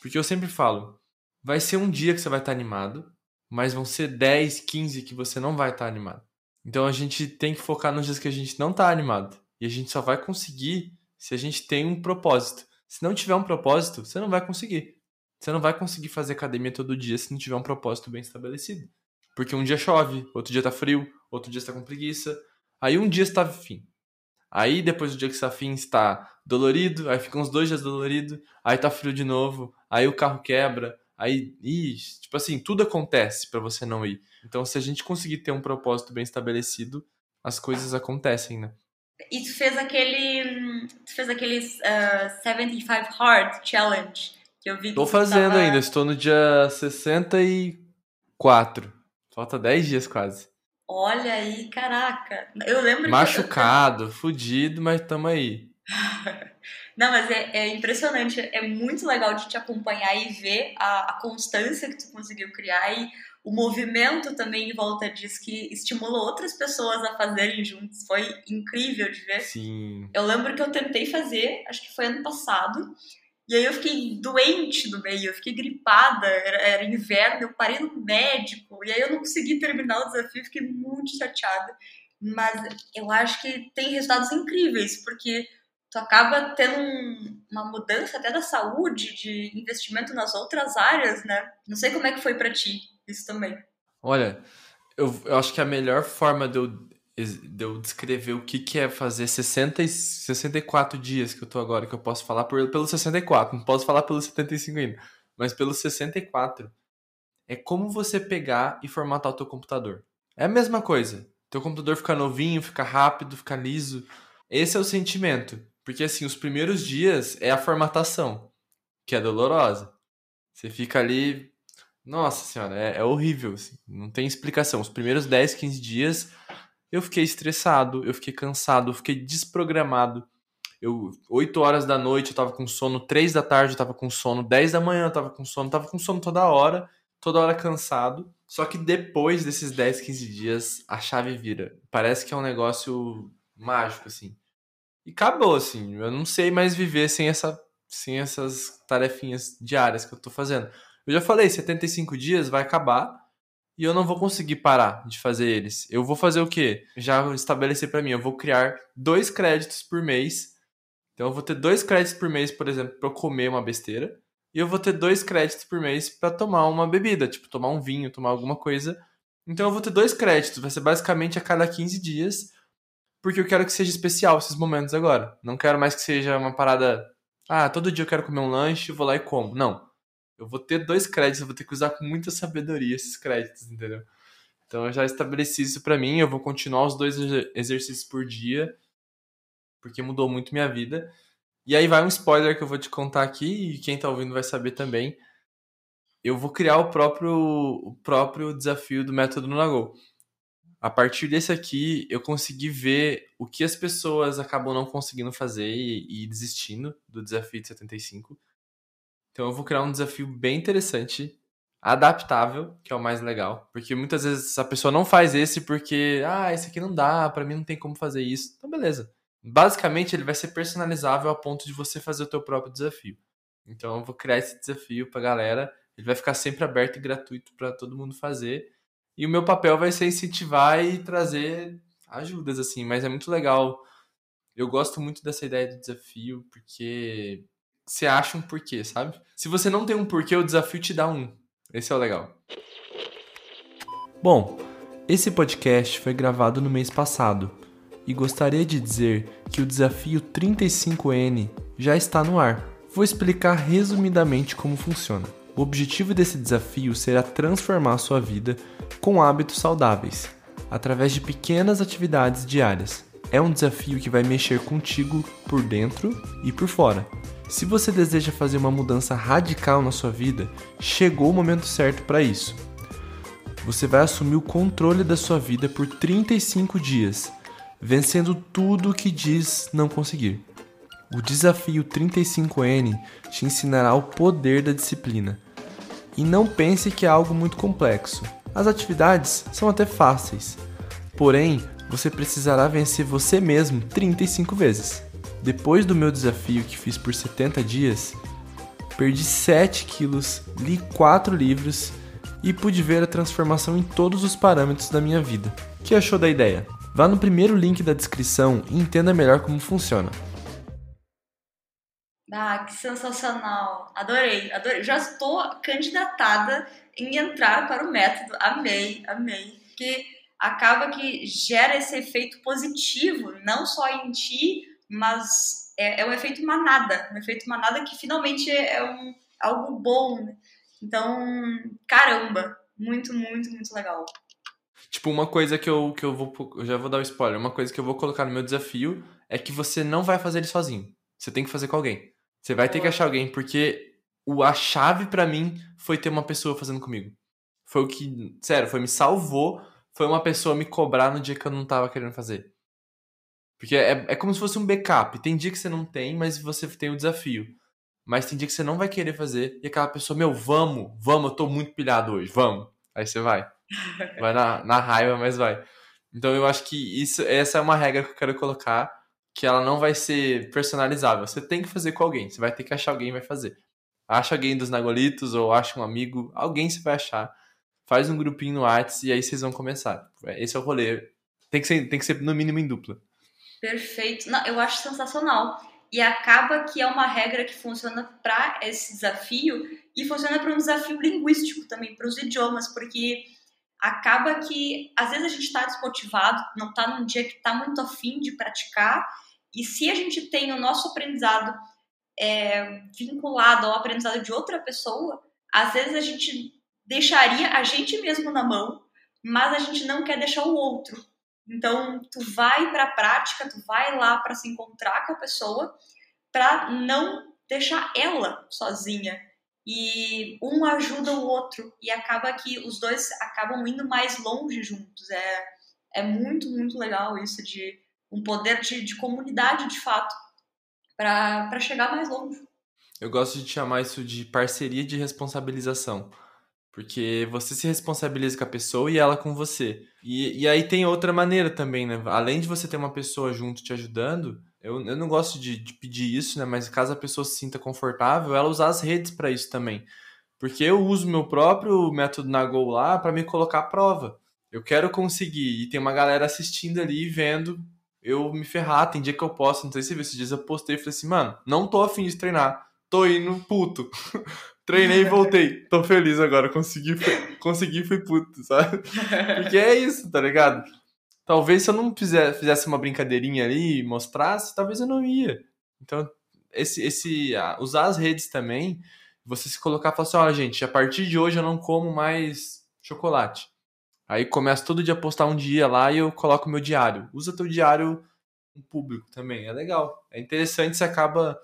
Porque eu sempre falo, vai ser um dia que você vai estar animado, mas vão ser 10, 15 que você não vai estar animado. Então a gente tem que focar nos dias que a gente não está animado. E a gente só vai conseguir se a gente tem um propósito. Se não tiver um propósito, você não vai conseguir. Você não vai conseguir fazer academia todo dia se não tiver um propósito bem estabelecido. Porque um dia chove, outro dia tá frio, outro dia está com preguiça. Aí um dia está afim. Aí depois do dia que está afim está dolorido, aí fica uns dois dias dolorido, aí tá frio de novo, aí o carro quebra, aí, ixi, tipo assim, tudo acontece para você não ir. Então se a gente conseguir ter um propósito bem estabelecido, as coisas acontecem, né? E tu fez aquele, tu fez aquele uh, 75 Hard Challenge que eu vi. Tô fazendo tava... ainda, estou no dia 64. Falta 10 dias quase. Olha aí, caraca. Eu lembro Machucado, que... fudido, mas tamo aí. Não, mas é, é, impressionante. É muito legal de te acompanhar e ver a, a, constância que tu conseguiu criar e o movimento também em volta disso que estimulou outras pessoas a fazerem juntos. Foi incrível de ver. Sim. Eu lembro que eu tentei fazer, acho que foi ano passado, E aí eu fiquei doente no meio, eu fiquei gripada, era, era, inverno, eu parei no médico, e aí eu não consegui terminar o desafio, fiquei muito chateada. Mas eu acho que tem resultados incríveis, porque tu acaba tendo um, uma mudança até da saúde, de investimento nas outras áreas, né? Não sei como é que foi para ti isso também. Olha, eu, eu acho que a melhor forma de eu, de eu descrever o que, que é fazer 60 e 64 dias que eu tô agora, que eu posso falar por, pelo 64, não posso falar pelo 75 ainda, mas pelo 64, é como você pegar e formatar o teu computador. É a mesma coisa. Teu computador fica novinho, fica rápido, fica liso. Esse é o sentimento. Porque assim, os primeiros dias é a formatação, que é dolorosa. Você fica ali. Nossa senhora, é, é horrível. Assim. Não tem explicação. Os primeiros 10, 15 dias eu fiquei estressado, eu fiquei cansado, eu fiquei desprogramado. Eu, 8 horas da noite eu tava com sono, 3 da tarde eu tava com sono, 10 da manhã eu tava com sono, tava com sono toda hora, toda hora cansado. Só que depois desses 10, 15 dias, a chave vira. Parece que é um negócio mágico, assim. E acabou, assim. Eu não sei mais viver sem, essa, sem essas tarefinhas diárias que eu tô fazendo. Eu já falei, 75 dias vai acabar e eu não vou conseguir parar de fazer eles. Eu vou fazer o quê? Já estabelecer para mim, eu vou criar dois créditos por mês. Então eu vou ter dois créditos por mês, por exemplo, para comer uma besteira e eu vou ter dois créditos por mês para tomar uma bebida, tipo tomar um vinho, tomar alguma coisa. Então eu vou ter dois créditos, vai ser basicamente a cada 15 dias, porque eu quero que seja especial esses momentos agora. Não quero mais que seja uma parada, ah, todo dia eu quero comer um lanche, vou lá e como. Não. Eu vou ter dois créditos, eu vou ter que usar com muita sabedoria esses créditos, entendeu? Então eu já estabeleci isso para mim, eu vou continuar os dois exercícios por dia, porque mudou muito minha vida. E aí vai um spoiler que eu vou te contar aqui, e quem tá ouvindo vai saber também. Eu vou criar o próprio, o próprio desafio do método Nagol. A partir desse aqui, eu consegui ver o que as pessoas acabam não conseguindo fazer e, e desistindo do desafio de 75. Então eu vou criar um desafio bem interessante, adaptável, que é o mais legal. Porque muitas vezes a pessoa não faz esse porque, ah, esse aqui não dá, para mim não tem como fazer isso. Então beleza. Basicamente, ele vai ser personalizável a ponto de você fazer o teu próprio desafio. Então, eu vou criar esse desafio pra galera. Ele vai ficar sempre aberto e gratuito para todo mundo fazer. E o meu papel vai ser incentivar e trazer ajudas, assim. Mas é muito legal. Eu gosto muito dessa ideia do desafio, porque você acha um porquê, sabe? Se você não tem um porquê, o desafio te dá um. Esse é o legal. Bom, esse podcast foi gravado no mês passado e gostaria de dizer que o desafio 35N já está no ar. Vou explicar resumidamente como funciona. O objetivo desse desafio será transformar sua vida com hábitos saudáveis, através de pequenas atividades diárias. É um desafio que vai mexer contigo por dentro e por fora. Se você deseja fazer uma mudança radical na sua vida, chegou o momento certo para isso. Você vai assumir o controle da sua vida por 35 dias vencendo tudo o que diz não conseguir. O desafio 35N te ensinará o poder da disciplina. E não pense que é algo muito complexo. As atividades são até fáceis. Porém, você precisará vencer você mesmo 35 vezes. Depois do meu desafio que fiz por 70 dias, perdi 7 quilos, li 4 livros e pude ver a transformação em todos os parâmetros da minha vida. O que achou da ideia? Vá no primeiro link da descrição e entenda melhor como funciona. Ah, que sensacional! Adorei, adorei. Já estou candidatada em entrar para o método. Amei, amei. Que acaba que gera esse efeito positivo, não só em ti, mas é, é um efeito manada, um efeito manada que finalmente é um, algo bom. Né? Então, caramba, muito, muito, muito legal. Tipo, uma coisa que eu, que eu vou. Eu já vou dar um spoiler. Uma coisa que eu vou colocar no meu desafio é que você não vai fazer ele sozinho. Você tem que fazer com alguém. Você vai ter que achar alguém, porque o, a chave para mim foi ter uma pessoa fazendo comigo. Foi o que. Sério, foi me salvou. Foi uma pessoa me cobrar no dia que eu não tava querendo fazer. Porque é, é como se fosse um backup. Tem dia que você não tem, mas você tem o desafio. Mas tem dia que você não vai querer fazer. E aquela pessoa, meu, vamos, vamos, eu tô muito pilhado hoje, vamos. Aí você vai. Vai na, na raiva, mas vai. Então eu acho que isso, essa é uma regra que eu quero colocar. que ela não vai ser personalizável. Você tem que fazer com alguém. Você vai ter que achar alguém e vai fazer. Acha alguém dos Nagolitos ou acha um amigo. Alguém você vai achar. Faz um grupinho no WhatsApp e aí vocês vão começar. Esse é o rolê. Tem que ser, tem que ser no mínimo em dupla. Perfeito. Não, eu acho sensacional. E acaba que é uma regra que funciona para esse desafio e funciona para um desafio linguístico também, para os idiomas, porque acaba que às vezes a gente está desmotivado, não está num dia que está muito afim de praticar, e se a gente tem o nosso aprendizado é, vinculado ao aprendizado de outra pessoa, às vezes a gente deixaria a gente mesmo na mão, mas a gente não quer deixar o outro. Então, tu vai para a prática, tu vai lá para se encontrar com a pessoa, para não deixar ela sozinha e um ajuda o outro e acaba que os dois acabam indo mais longe juntos. É, é muito, muito legal isso de um poder de, de comunidade de fato para chegar mais longe. Eu gosto de chamar isso de parceria de responsabilização. Porque você se responsabiliza com a pessoa e ela com você. E, e aí tem outra maneira também, né? Além de você ter uma pessoa junto te ajudando, eu, eu não gosto de, de pedir isso, né? Mas caso a pessoa se sinta confortável, ela usar as redes para isso também. Porque eu uso meu próprio método na Go lá para me colocar à prova. Eu quero conseguir. E tem uma galera assistindo ali, vendo eu me ferrar. Tem dia que eu posso, não sei se esses dias eu postei e falei assim, mano, não tô afim de treinar. Tô indo puto. Treinei e voltei. Tô feliz agora. Consegui, consegui, fui puto, sabe? Porque é isso, tá ligado? Talvez se eu não fizesse uma brincadeirinha ali e mostrasse, talvez eu não ia. Então, esse, esse usar as redes também, você se colocar e falar assim, olha gente, a partir de hoje eu não como mais chocolate. Aí começa todo dia a postar um dia lá e eu coloco meu diário. Usa teu diário público também, é legal. É interessante, você acaba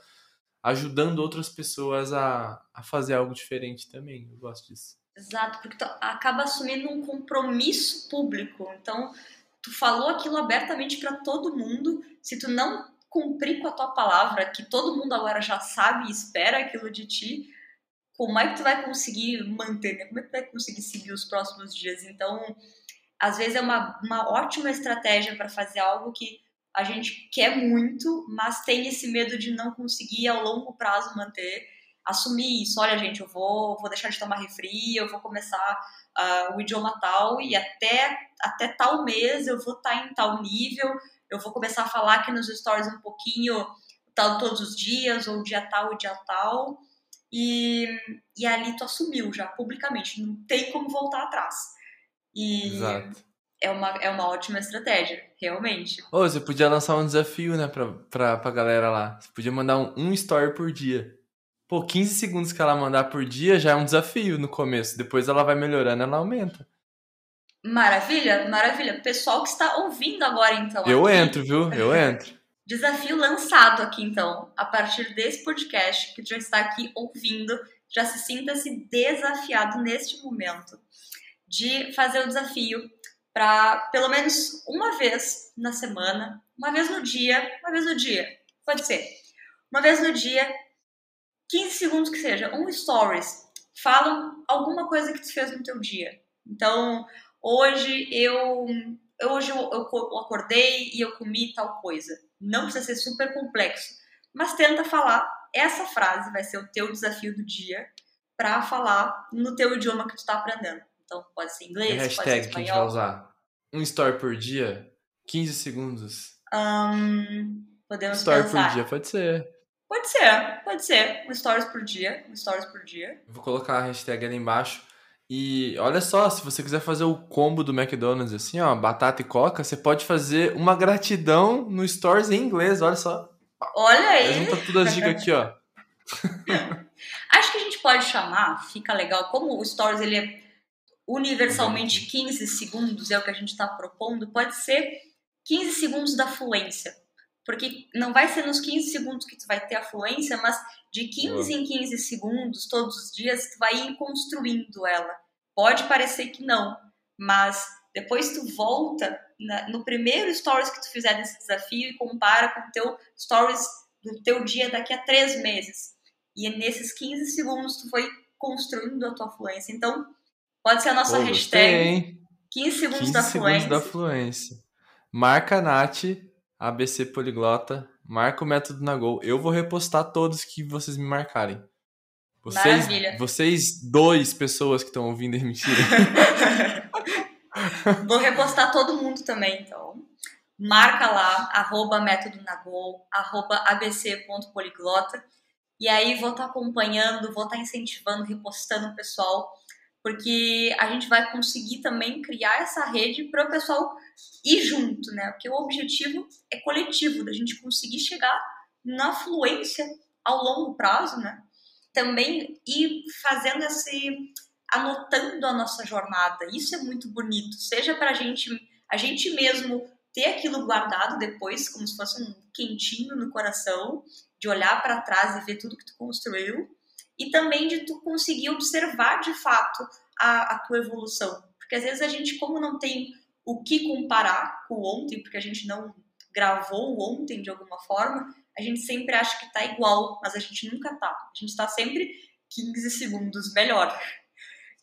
ajudando outras pessoas a, a fazer algo diferente também. Eu gosto disso. Exato, porque tu acaba assumindo um compromisso público. Então, tu falou aquilo abertamente para todo mundo. Se tu não cumprir com a tua palavra, que todo mundo agora já sabe e espera aquilo de ti, como é que tu vai conseguir manter, né? Como é que tu vai conseguir seguir os próximos dias? Então, às vezes é uma, uma ótima estratégia para fazer algo que a gente quer muito, mas tem esse medo de não conseguir ao longo prazo manter. Assumir isso, olha gente, eu vou, vou deixar de tomar refri, eu vou começar uh, o idioma tal e até, até tal mês eu vou estar tá em tal nível, eu vou começar a falar aqui nos stories um pouquinho tal todos os dias, ou dia tal, dia tal. E, e ali tu assumiu já publicamente, não tem como voltar atrás. E Exato. É uma, é uma ótima estratégia, realmente. Ô, você podia lançar um desafio, né, pra, pra, pra galera lá. Você podia mandar um, um story por dia. Pô, 15 segundos que ela mandar por dia já é um desafio no começo. Depois ela vai melhorando, ela aumenta. Maravilha, maravilha. Pessoal que está ouvindo agora, então. Eu aqui, entro, viu? Eu entro. Desafio lançado aqui, então. A partir desse podcast que já está aqui ouvindo, já se sinta-se desafiado neste momento de fazer o desafio para pelo menos uma vez na semana, uma vez no dia, uma vez no dia, pode ser. Uma vez no dia 15 segundos que seja, um stories, falam alguma coisa que tu fez no teu dia. Então, hoje eu, hoje eu, eu acordei e eu comi tal coisa. Não precisa ser super complexo, mas tenta falar. Essa frase vai ser o teu desafio do dia para falar no teu idioma que tu está aprendendo. Então, pode ser inglês, e hashtag pode ser espanhol. que a gente vai usar? Um story por dia? 15 segundos? Um, podemos story pensar. por dia, pode ser. Pode ser, pode ser. Um stories por dia, um stories por dia. vou colocar a hashtag ali embaixo. E olha só, se você quiser fazer o combo do McDonald's assim, ó, batata e coca, você pode fazer uma gratidão no stories em inglês, olha só. Olha aí. Junta todas as dicas aqui, ó. Acho que a gente pode chamar, fica legal, como o stories ele é universalmente 15 segundos, é o que a gente está propondo, pode ser 15 segundos da fluência porque não vai ser nos 15 segundos que tu vai ter a fluência, mas de 15 em 15 segundos, todos os dias, tu vai ir construindo ela. Pode parecer que não, mas depois tu volta na, no primeiro stories que tu fizer desse desafio e compara com o teu stories do teu dia daqui a três meses. E nesses 15 segundos tu foi construindo a tua fluência. Então, pode ser a nossa Pô, hashtag 15 segundos 15 da segundos fluência. da fluência. Marca a Nath ABC Poliglota, marca o método na Gol. Eu vou repostar todos que vocês me marcarem. Vocês, Maravilha. vocês dois pessoas que estão ouvindo é mentira. Vou repostar todo mundo também, então. Marca lá, arroba método Nagol, arroba abc.poliglota. E aí vou estar tá acompanhando, vou estar tá incentivando, repostando o pessoal, porque a gente vai conseguir também criar essa rede para o pessoal ir junto, né? Porque o objetivo é coletivo, da gente conseguir chegar na fluência ao longo prazo, né? Também ir fazendo esse anotando a nossa jornada. Isso é muito bonito, seja para a gente, a gente mesmo ter aquilo guardado depois, como se fosse um quentinho no coração, de olhar para trás e ver tudo que tu construiu, e também de tu conseguir observar de fato a, a tua evolução. Porque às vezes a gente, como não tem o que comparar com ontem, porque a gente não gravou ontem de alguma forma, a gente sempre acha que tá igual, mas a gente nunca tá. A gente tá sempre 15 segundos melhor.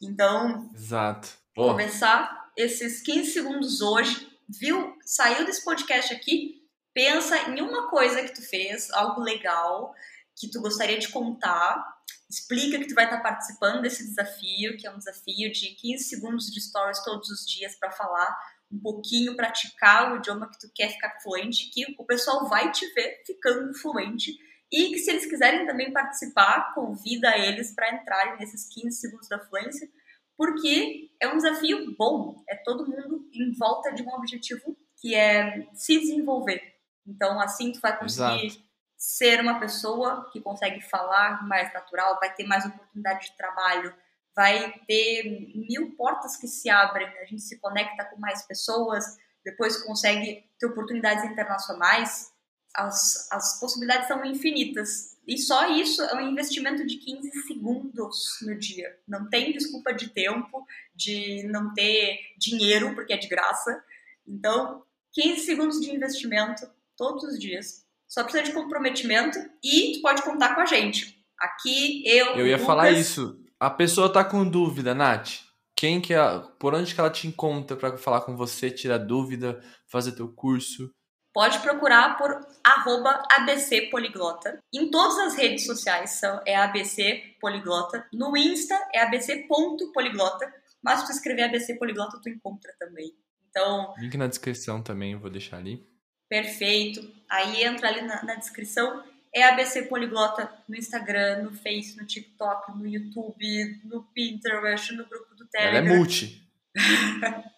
Então, Exato. começar esses 15 segundos hoje, viu? Saiu desse podcast aqui, pensa em uma coisa que tu fez, algo legal, que tu gostaria de contar, explica que tu vai estar participando desse desafio, que é um desafio de 15 segundos de stories todos os dias para falar um pouquinho, praticar o idioma que tu quer ficar fluente, que o pessoal vai te ver ficando fluente e que se eles quiserem também participar, convida eles para entrarem nesses 15 segundos da fluência, porque é um desafio bom, é todo mundo em volta de um objetivo que é se desenvolver. Então, assim tu vai conseguir Exato. Ser uma pessoa que consegue falar mais natural, vai ter mais oportunidade de trabalho, vai ter mil portas que se abrem, a gente se conecta com mais pessoas, depois consegue ter oportunidades internacionais, as, as possibilidades são infinitas. E só isso é um investimento de 15 segundos no dia. Não tem desculpa de tempo, de não ter dinheiro, porque é de graça. Então, 15 segundos de investimento todos os dias. Só precisa de comprometimento e tu pode contar com a gente. Aqui, eu. Eu ia Lucas... falar isso. A pessoa tá com dúvida, Nath. Quem que é, por onde que ela te encontra para falar com você, tirar dúvida, fazer teu curso? pode procurar por arroba ABC Poliglota. Em todas as redes sociais são, é ABC Poliglota. No Insta é abc.poliglota. Mas se tu escrever ABC Poliglota, tu encontra também. Então. Link na descrição também, eu vou deixar ali. Perfeito. Aí entra ali na, na descrição. É ABC Poliglota no Instagram, no Face, no TikTok, no YouTube, no Pinterest, no grupo do Telegram. Ela é multi.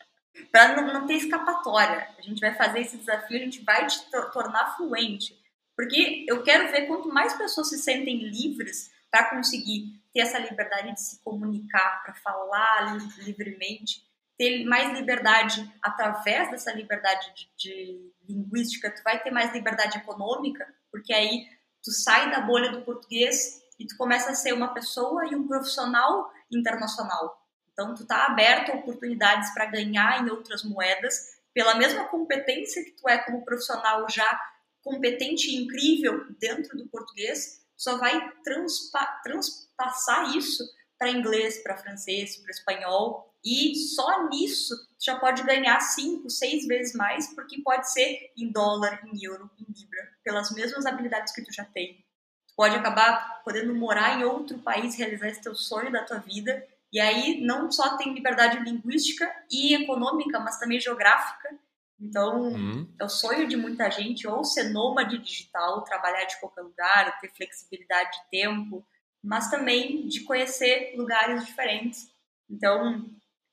para não, não ter escapatória. A gente vai fazer esse desafio, a gente vai te tornar fluente. Porque eu quero ver quanto mais pessoas se sentem livres para conseguir ter essa liberdade de se comunicar, para falar livremente, ter mais liberdade através dessa liberdade de, de, linguística, tu vai ter mais liberdade econômica, porque aí tu sai da bolha do português e tu começa a ser uma pessoa e um profissional internacional. Então, tu está aberto a oportunidades para ganhar em outras moedas, pela mesma competência que tu é como profissional já competente e incrível dentro do português, só vai transpa transpassar isso para inglês, para francês, para espanhol, e só nisso já pode ganhar cinco, seis vezes mais, porque pode ser em dólar, em euro, em libra, pelas mesmas habilidades que tu já tem. Tu pode acabar podendo morar em outro país, realizar esse teu sonho da tua vida e aí não só tem liberdade linguística e econômica, mas também geográfica. Então, uhum. é o sonho de muita gente ou ser nômade digital, trabalhar de qualquer lugar, ter flexibilidade de tempo, mas também de conhecer lugares diferentes. Então,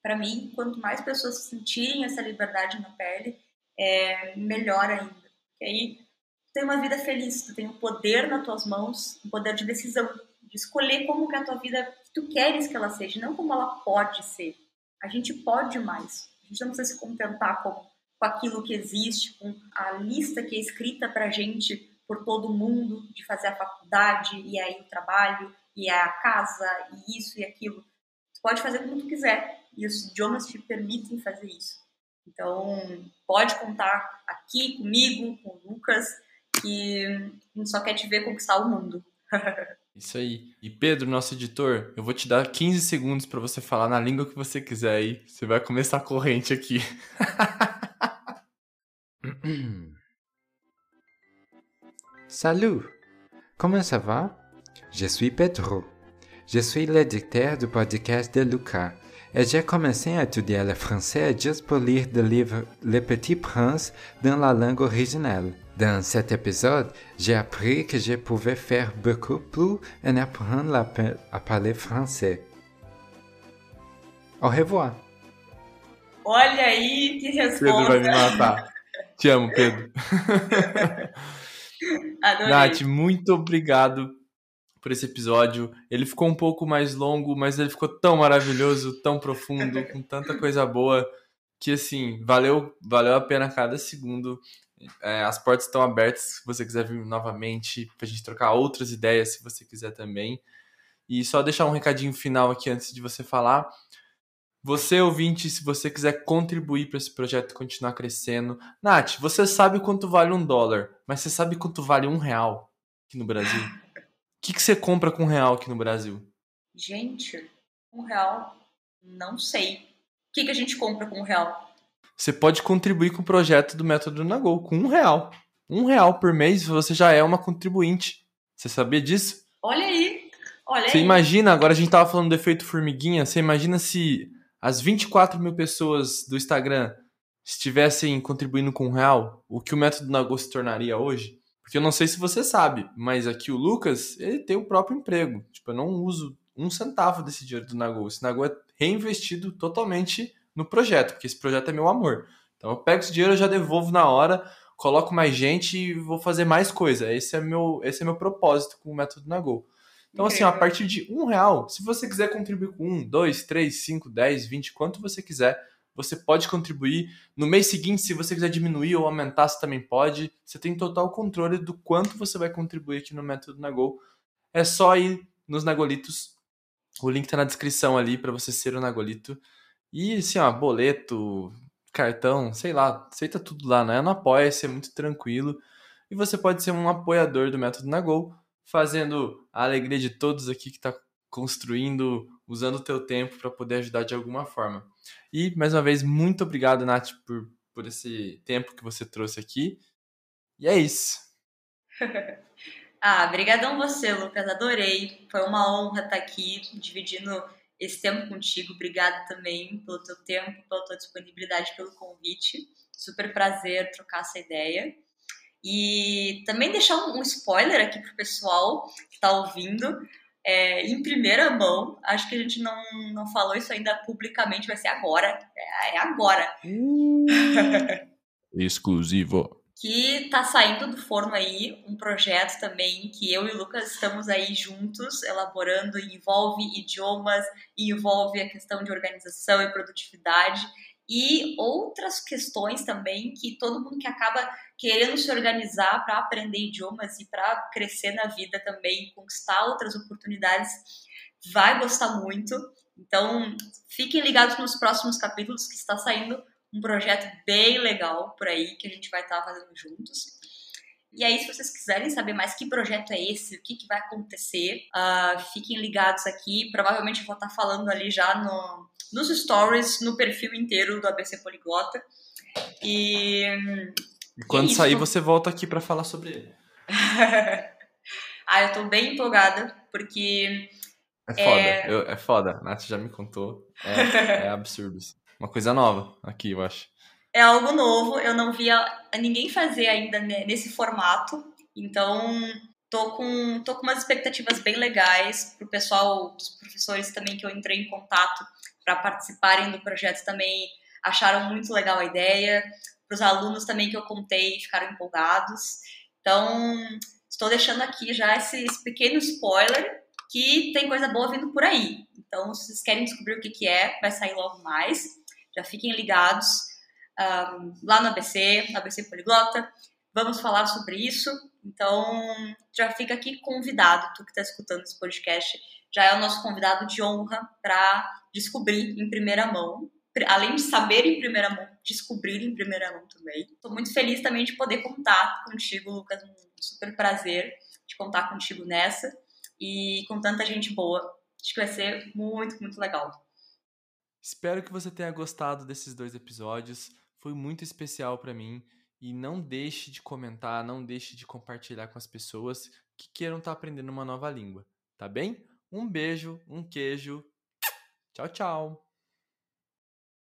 para mim, quanto mais pessoas sentirem essa liberdade na pele, é melhor ainda. Porque aí tu tem uma vida feliz, tu tem o um poder nas tuas mãos, um poder de decisão, de escolher como que a tua vida tu queres que ela seja, não como ela pode ser. A gente pode mais. A gente não precisa se contentar com, com aquilo que existe, com a lista que é escrita pra gente por todo mundo de fazer a faculdade e aí o trabalho e a casa e isso e aquilo. Tu pode fazer como tu quiser e os idiomas te permitem fazer isso. Então, pode contar aqui comigo, com o Lucas, que a gente só quer te ver conquistar o mundo. Isso aí. E Pedro, nosso editor, eu vou te dar 15 segundos para você falar na língua que você quiser aí. Você vai começar a corrente aqui. Salut! Comment ça va? Je suis Pedro. Je suis l'éditeur du podcast de Lucas et j'ai commencé à étudier le français juste pour lire le livre Le Petit Prince dans la langue originale. Dans cet épisode, j'ai appris que je pouvais faire beaucoup plus en apprendre à parler français. Au revoir! Olha aí que resposta! Pedro vai me matar. Te amo, Pedro. Adorei. Nath, muito obrigado por esse episódio. Ele ficou um pouco mais longo, mas ele ficou tão maravilhoso, tão profundo, com tanta coisa boa, que assim, valeu, valeu a pena cada segundo. É, as portas estão abertas se você quiser vir novamente, pra gente trocar outras ideias, se você quiser também. E só deixar um recadinho final aqui antes de você falar. Você, ouvinte, se você quiser contribuir para esse projeto continuar crescendo. Nath, você sabe quanto vale um dólar, mas você sabe quanto vale um real aqui no Brasil? O que, que você compra com um real aqui no Brasil? Gente, um real, não sei. O que, que a gente compra com um real? Você pode contribuir com o projeto do Método Nagol com um real. Um real por mês você já é uma contribuinte. Você sabia disso? Olha aí, olha Você aí. imagina, agora a gente tava falando do efeito formiguinha, você imagina se as 24 mil pessoas do Instagram estivessem contribuindo com um real, o que o método Nagô se tornaria hoje? Porque eu não sei se você sabe, mas aqui o Lucas, ele tem o próprio emprego. Tipo, eu não uso um centavo desse dinheiro do Nagô. Esse Nagô é reinvestido totalmente no projeto, porque esse projeto é meu amor. Então eu pego esse dinheiro, eu já devolvo na hora, coloco mais gente e vou fazer mais coisa. Esse é meu, esse é meu propósito com o método Nagô. Então, assim, a partir de um real, se você quiser contribuir com um, dois, três, cinco, dez, vinte, quanto você quiser, você pode contribuir. No mês seguinte, se você quiser diminuir ou aumentar, você também pode. Você tem total controle do quanto você vai contribuir aqui no método Nagol. É só ir nos Nagolitos. O link tá na descrição ali para você ser o Nagolito. E assim, ó, boleto, cartão, sei lá, aceita tudo lá, né? No Apoia-se, é muito tranquilo. E você pode ser um apoiador do método Nagol fazendo a alegria de todos aqui que está construindo, usando o teu tempo para poder ajudar de alguma forma. E, mais uma vez, muito obrigado, Nath, por, por esse tempo que você trouxe aqui. E é isso. Ah, brigadão você, Lucas. Adorei. Foi uma honra estar aqui dividindo esse tempo contigo. Obrigada também pelo teu tempo, pela tua disponibilidade, pelo convite. Super prazer trocar essa ideia. E também deixar um, um spoiler aqui pro pessoal que está ouvindo. É, em primeira mão, acho que a gente não, não falou isso ainda publicamente, vai ser agora. É, é agora. Exclusivo. que tá saindo do forno aí um projeto também que eu e o Lucas estamos aí juntos elaborando, envolve idiomas, e envolve a questão de organização e produtividade e outras questões também que todo mundo que acaba querendo se organizar para aprender idiomas e para crescer na vida também, conquistar outras oportunidades, vai gostar muito. Então, fiquem ligados nos próximos capítulos que está saindo um projeto bem legal por aí que a gente vai estar fazendo juntos. E aí, se vocês quiserem saber mais que projeto é esse, o que, que vai acontecer, uh, fiquem ligados aqui. Provavelmente eu vou estar falando ali já no, nos stories, no perfil inteiro do ABC Poliglota. E. E quando É sair, você volta aqui para falar sobre ele. ah, eu tô bem empolgada, porque. É foda, eu- é foda. A Nath já me contou. É, é absurdo. Uma coisa nova aqui, eu acho. é algo novo, eu não via ninguém fazer ainda ne- nesse formato, então tô com, tô com umas expectativas bem legais pro pessoal, dos professores também que eu entrei em contato para participarem do projeto também acharam muito legal a ideia, para os alunos também que eu contei ficaram empolgados, então estou deixando aqui já esse, esse pequeno spoiler que tem coisa boa vindo por aí, então se vocês querem descobrir o que, que é, vai sair logo mais, já fiquem ligados um, lá no ABC, no ABC Poliglota. Vamos falar sobre isso. Então, já fica aqui convidado, tu que está escutando esse podcast, já é o nosso convidado de honra para descobrir em primeira mão. Além de saber em primeira mão, descobrir em primeira mão também. Estou muito feliz também de poder contar contigo, Lucas. Um super prazer de contar contigo nessa e com tanta gente boa. Acho que vai ser muito, muito legal. Espero que você tenha gostado desses dois episódios. Foi muito especial pra mim e não deixe de comentar, não deixe de compartilhar com as pessoas que queiram estar aprendendo uma nova língua, tá bem? Um beijo, um queijo. Tchau, tchau.